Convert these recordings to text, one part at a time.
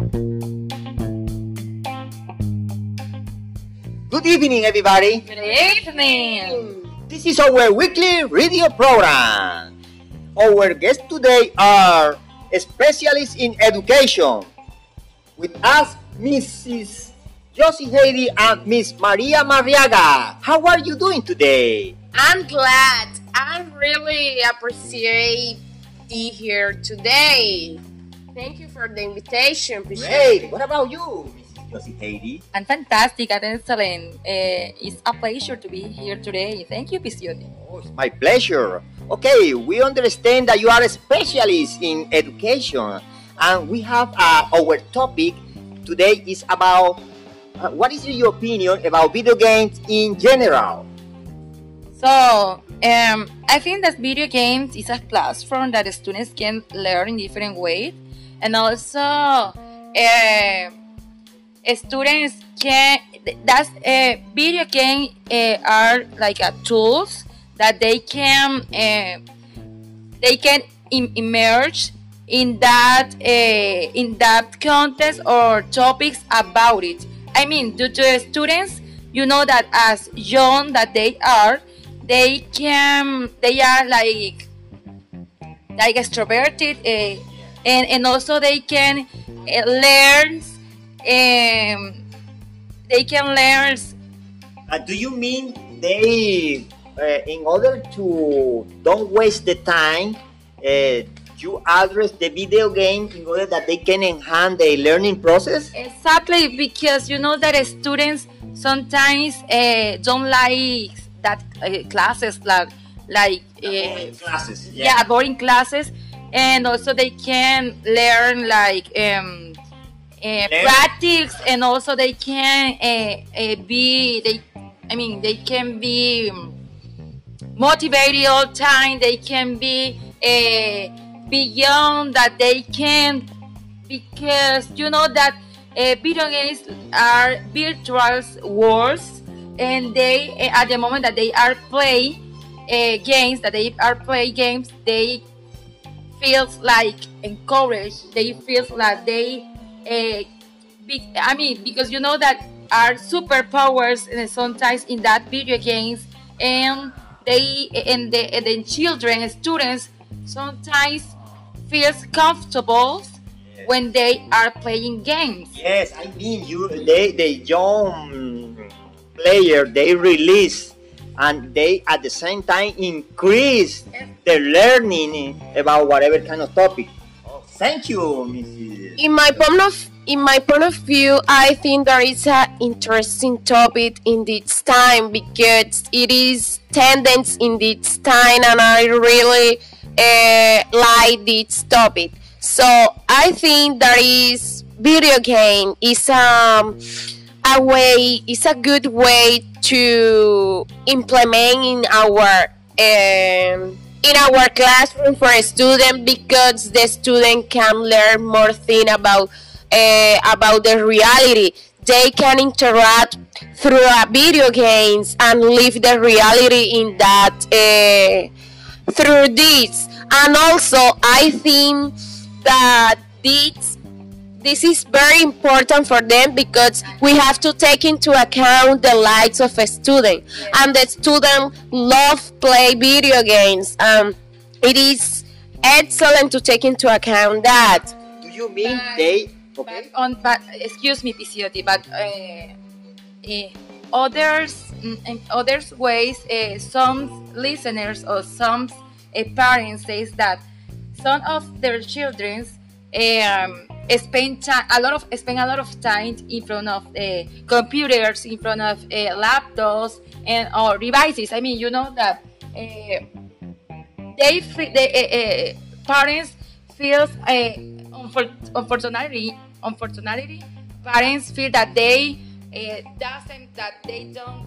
Good evening, everybody. Good evening. This is our weekly radio program. Our guests today are specialists in education. With us, Mrs. Josie Haley and Miss Maria Mariaga. How are you doing today? I'm glad. I really appreciate be here today. Thank you for the invitation. Great. What about you, Mrs. Josie Heidi? And fantastic and excellent. Uh, it's a pleasure to be here today. Thank you, Pisioti. Oh, it's my pleasure. Okay, we understand that you are a specialist in education, and we have uh, our topic today is about uh, what is your opinion about video games in general? So, um, I think that video games is a platform that students can learn in different ways, and also uh, students can that's uh, video games uh, are like uh, tools that they can they can Im- emerge in that in that context or topics about it. I mean, due to students, you know that as young that they are, they can they are like like extroverted, uh, and and also they can uh, learn. Um, they can learn. Uh, do you mean they, uh, in order to don't waste the time, uh, you address the video game in order that they can enhance the learning process? Exactly, because you know that students sometimes uh, don't like that uh, classes like like uh, classes. yeah. yeah boring classes, and also they can learn like um, uh, practice, and also they can uh, uh, be they. I mean, they can be motivated all time. They can be uh, beyond that. They can because you know that uh, video games are virtual worlds, and they uh, at the moment that they are play uh, games that they are play games, they feels like encouraged. They feel like they. Uh, be, I mean, because you know that are superpowers and sometimes in that video games and they and the, and the children students sometimes feels comfortable Yes. when they are playing games Yes, I mean you. They the young player they release, and they at the same time increase the learning about whatever kind of topic. Oh, thank you, Mrs. In my point of in my point of view, I think there is an interesting topic in this time because it is tendency in this time, and I really uh, like this topic. So I think there is video game is um a way is a good way to implement in our um, in our classroom for a student because the student can learn more thing about uh, about the reality. They can interact through a video games and live the reality in that uh, through this. And also i think that this this is very important for them because we have to take into account the likes of a student and the student love play video games um, it is excellent to take into account that Do you mean But- they? but Okay. on but excuse me Pisioti, but uh, uh, others mm, in others ways uh, some listeners or some uh, parents says that some of their children um, spend time a lot of spend a lot of time in front of uh, computers in front of uh, laptops and or devices. I mean you know that uh, they fe- they uh, uh, parents feels uh, unfor- unfortunately unfortunately parents feel that they uh, doesn't that they don't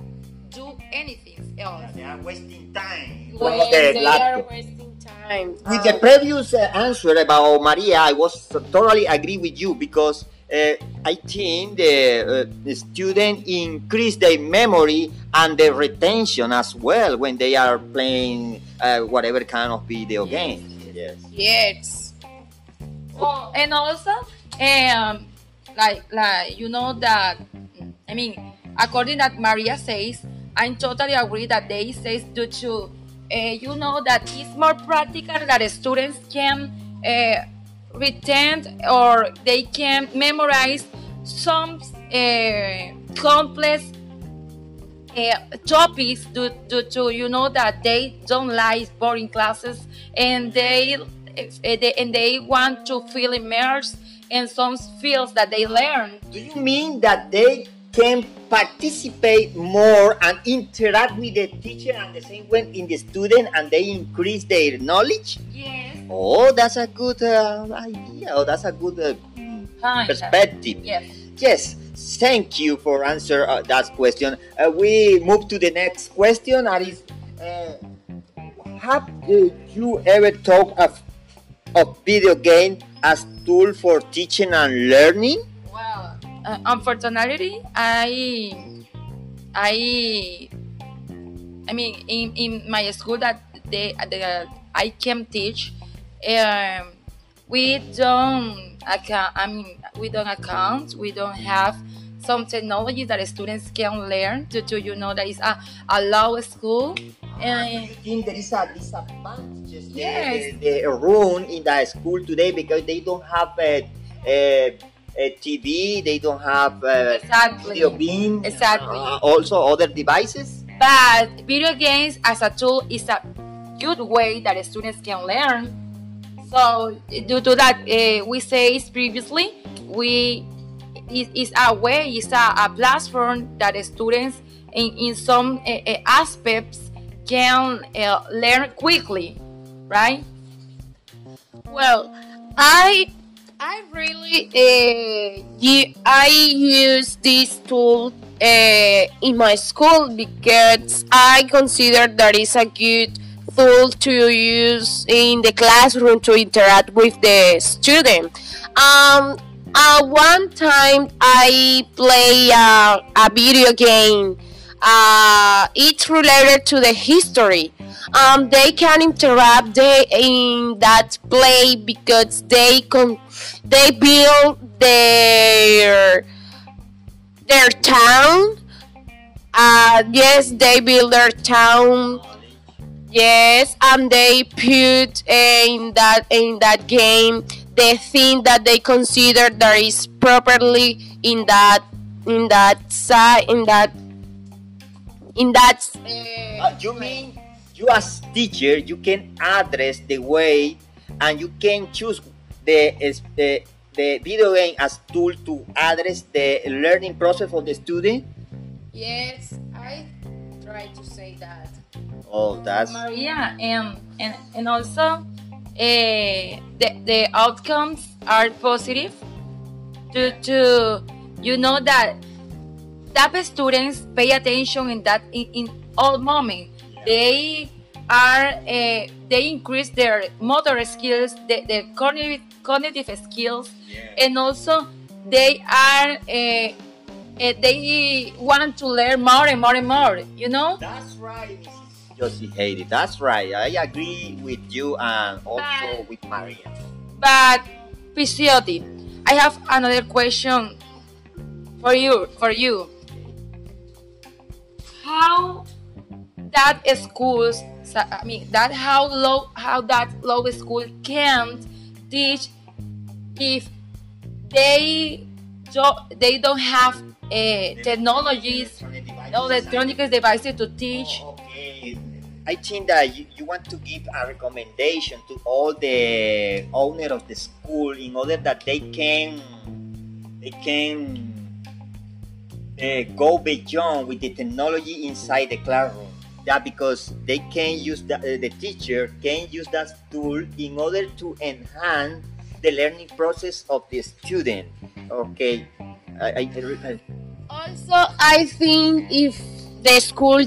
do anything else. They are wasting time. in when of they are wasting time With the previous uh, answer about Maria, I was totally agree with you because uh, I think the, uh, the student increase their memory and their retention as well when they are playing uh, whatever kind of video game. Yes. yes Oh, and also, um, like like you know that I mean according that Maria says I totally agree that they says due to you know that it's more practical that students can uh, retain or they can memorize some uh, complex uh, topics due, due to you know that they don't like boring classes and they, uh, they and they want to feel immersed in some fields that they learn. Do you mean that they can participate more and interact with the teacher and the same way in the student and they increase their knowledge? Yes. Oh, that's a good uh, idea. Oh, that's a good uh, Fine. perspective. Yes. Yes, thank you for answer uh, that question. Uh, we move to the next question. That is, uh, have you ever thought of of video game as tool for teaching and learning? Uh, unfortunately, I, I, I mean, in, in my school that they, the, I can teach, um, we don't account. I mean, we don't account. We don't have some technology that students can learn to, to you know that is a, a law school. And you think there is a disadvantage Yes. the, the room in the school today because they don't have a, a, a TV, they don't have a exactly. video beam, Exactly. uh, also other devices? But video games as a tool is a good way that students can learn. So due to that, uh, we say previously, we it is a way, it's a, a platform that students in, in some uh, uh, aspects can uh, learn quickly, right? Well, I I really uh, I use this tool uh, in my school because I consider that it's a good tool to use in the classroom to interact with the student. Um, uh, one time I play uh, a video game. Uh, it's related to the history um, they can interrupt in that play because they con- they build their their town. Uh, yes, they build their town. Yes, and they put in that in that game the thing that they consider that is properly in that in that side in that in that. Uh, Uh, you mean you as teacher you can address the way and you can choose the the, the video game as tool to address the learning process of the student? Yes, I try to say that. Oh, that's Maria, and and, and also uh, the, the outcomes are positive to, to you know that that students pay attention in that in, in all moment they are uh, they increase their motor skills the, the cognitive, cognitive skills and also they are uh, uh, they want to learn more and more and more you know That's right, Mrs. Josie Haiti. That's right. I agree with you and also But- with Maria. But Pisciotti, I have another question for you. For you, how that schools, I mean, that how low, how that low school can't teach if they don't, they don't have uh, technologies, electronic devices to teach. Okay. I think that you, you want to give a recommendation to all the owner of the school in order that they can they can uh, go beyond with the technology inside the classroom. That because they can use the, uh, the teacher can use that tool in order to enhance the learning process of the student. Okay. I, I, Also, I think if the school,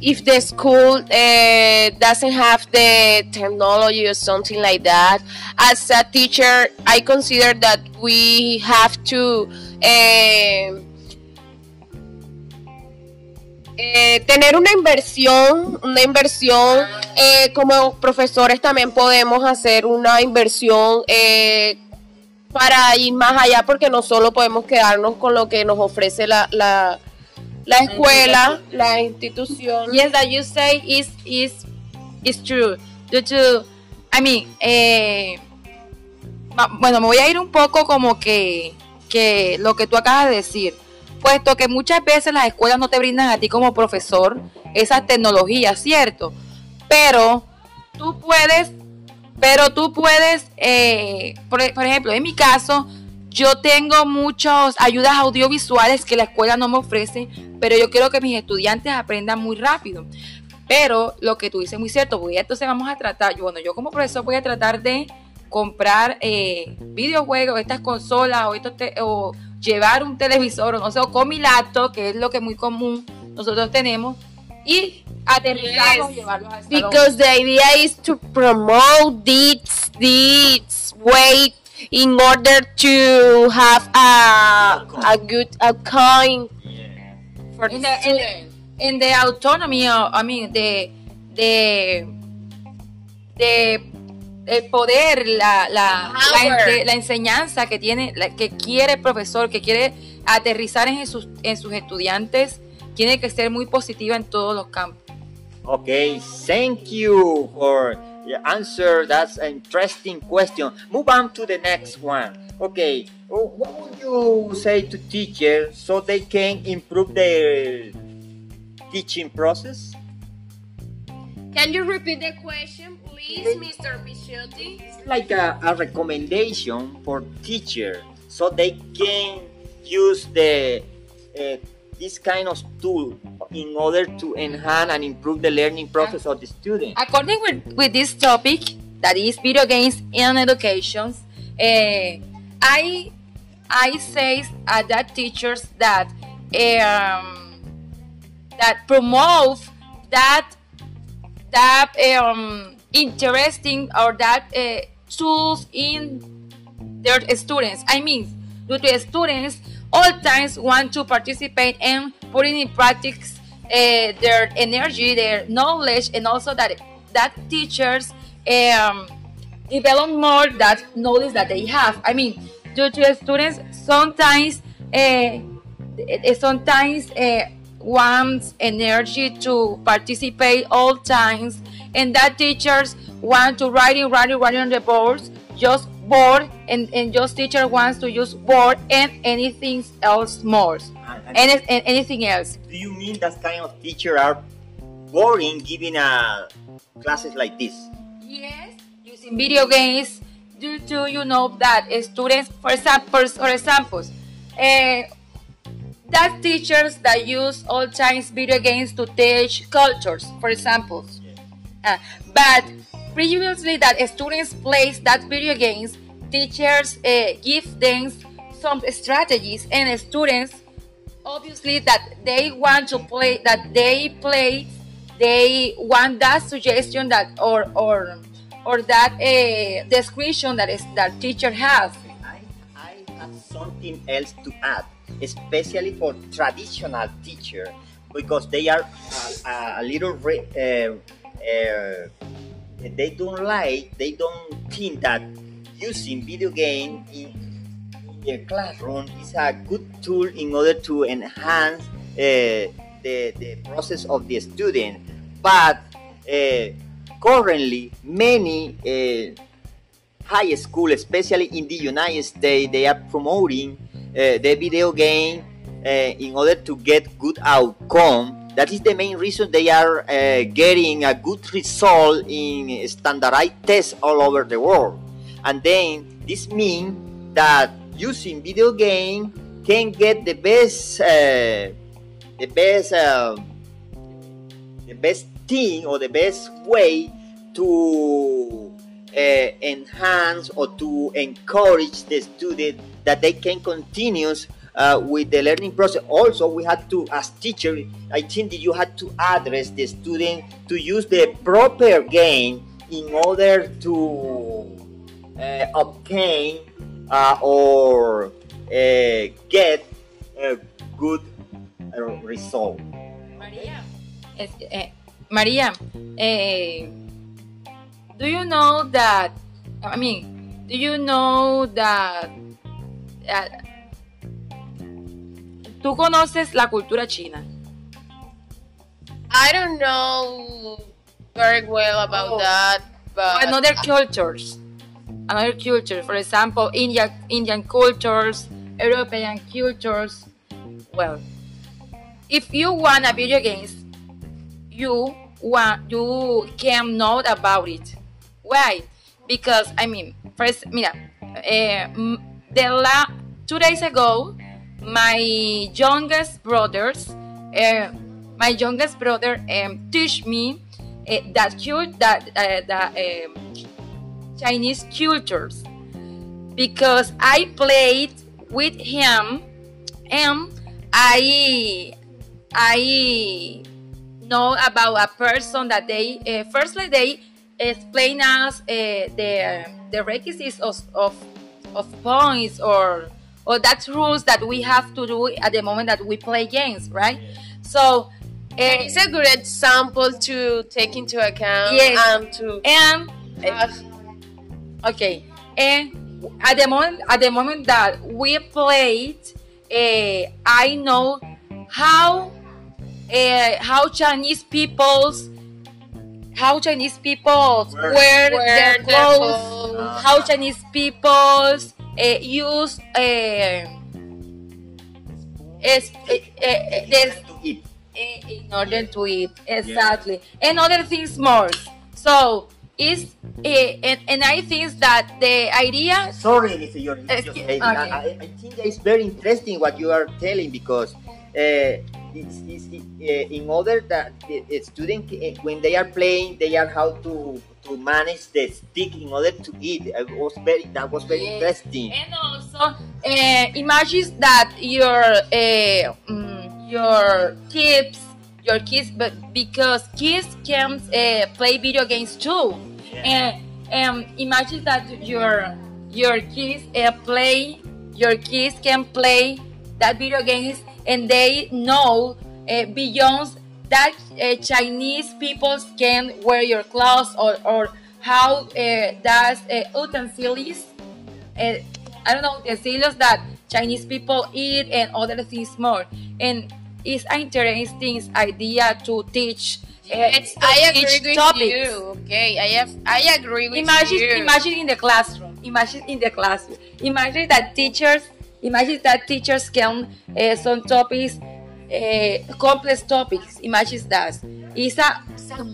if the school uh, doesn't have the technology or something like that, as a teacher, I consider that we have to eh, eh, tener una inversión, una inversión. eh, como profesores también podemos hacer una inversión. eh, para ir más allá porque no solo podemos quedarnos con lo que nos ofrece la, la, la escuela, la institución. Yes, that you say is is is true. Due to, I mean, eh, bueno, me voy a ir un poco como que que lo que tú acabas de decir, puesto que muchas veces las escuelas no te brindan a ti como profesor esas tecnologías, ¿cierto? Pero tú puedes, pero tú puedes, eh, por, ejemplo, en mi caso, yo tengo muchas ayudas audiovisuales que la escuela no me ofrece, pero yo quiero que mis estudiantes aprendan muy rápido. Pero lo que tú dices es muy cierto, voy entonces vamos a tratar, bueno, yo como profesor voy a tratar de comprar eh, videojuegos, estas consolas o, estos o llevar un televisor o no sé, o con mi laptop, que es lo que muy común nosotros tenemos, y aterrizarlos yes. llevarlos al salón. Because the idea is to promote this, this way in order to have a, a good outcome for in the, in, in the autonomy, of, I mean, the, the, the el poder, la, la, la, la, enseñanza que tiene, la, que quiere el profesor, que quiere aterrizar en sus, en sus estudiantes, tiene que ser muy positiva en todos los campos. Okay, thank you for your answer. That's an interesting question. Move on to the next one. Okay, what would you say to teachers so they can improve their teaching process? Can you repeat the question, please, Mr. Bichotti? It's like a, a recommendation for teachers so they can use the uh, this kind of tool in order to enhance and improve the learning process of the student. According with, with this topic, that is video games in education, uh, I I say uh, that teachers that um, that promote that that um, interesting or that uh, tools in their students. I mean, due to students all times want to participate and putting in practice uh, their energy, their knowledge, and also that that teachers um, develop more that knowledge that they have. I mean, due to students sometimes uh, sometimes uh, wants energy to participate all times and that teachers want to write writing writing writing on the boards just board and, and just teacher wants to use board and anything else more. And, and, and anything else. do you mean that kind of teacher are boring giving a classes like this? Yes using video games due to you know that students for example for examples uh, that teachers that use all times video games to teach cultures, for example. Uh, but previously that students play that video games, teachers uh, give them some strategies and students obviously that they want to play that they play they want that suggestion that or or or that uh, description that is that teacher has. I, I have something else to add especially for traditional teacher because they are a, a little re, uh, uh, they don't like they don't think that using video game in, in their classroom is a good tool in order to enhance uh, the, the process of the student but uh, currently many uh, high school especially in the united states they are promoting uh, the video game uh, in order to get good outcome. That is the main reason they are uh, getting a good result in standardized tests all over the world. And then this means that using video game can get the best, uh, the best, uh, the best thing or the best way to uh, enhance or to encourage the student that they can continue uh, with the learning process. Also, we had to, as teacher, I think that you had to address the student to use the proper game in order to uh, obtain uh, or uh, get a good uh, result. Maria, eh, Maria, eh, do you know that? I mean, do you know that, that tú conoces la cultura china? I don't know very well about Oh. that, but Another cultures, another culture. For example, India, Indian cultures, European cultures. Well, if you want a video games, you want you can know about it. Why? Because I mean, first, mira, eh, the la two days ago, my youngest brothers, uh, my youngest brother, um, teach me uh, that cute that uh, that um, Chinese cultures. Because I played with him and I I know about a person that they uh, firstly they explain us uh, the the requisites of, of of points or or that's rules that we have to do at the moment that we play games, right? So uh, it's a good example to take into account Yes. and to and have Okay, and at the moment, at the moment that we played, uh, I know how uh, how Chinese people's how Chinese people Wear- wear, wear their their clothes, clothes. how Chinese people's uh, use is, to eat. eh, in order to eat exactly and other things more so is eh, and, and i think that the idea Sorry, Mr. Your okay. I, I think that it's very interesting what you are telling because uh, it's, it's, uh, in order that the the student uh, when they are playing they are how to to manage the stick in order to eat. It was very that was very Yes. interesting. and also uh, imagine that your uh, your kids your kids but because kids can uh, play video games too and um, imagine that your your kids uh, play your kids can play that video games and they know uh, beyond that uh, Chinese people can wear your clothes or, or how uh, does uh, utensils uh, I don't know utensils that Chinese people eat and other things more and it's an interesting idea to teach uh, It's, to I teach agree with topics. you. Okay, I have. I agree with Imagine, you. imagine in the classroom. Imagine in the classroom. Imagine that teachers, imagine that teachers can uh, some topics, uh, complex topics. Imagine that. It's a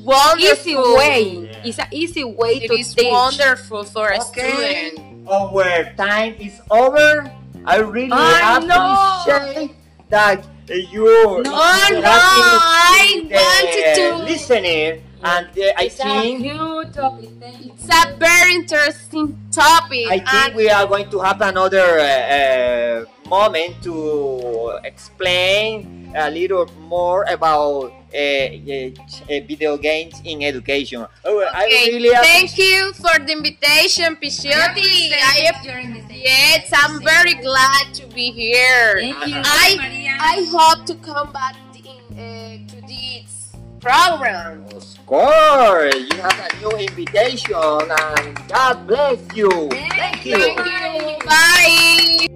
wonderful. easy way. Yeah. It's an easy way It to is teach. wonderful for a Okay. student. Our time is over. I really I know. appreciate that you No, interacting no, I the wanted to- listener, and uh, I It's a think huge topic. Thank you. It's a very interesting topic. I think we are going to have another uh, uh, moment to explain a little more about uh, uh, video games in education. Oh, I Okay, really thank you for the invitation, Picciotti. I have, yes, I'm very glad to be here. Thank you, I I hope to come back in, uh, to this program. Of course, you have a new invitation, and God bless you. Thank you. Thank you. Bye.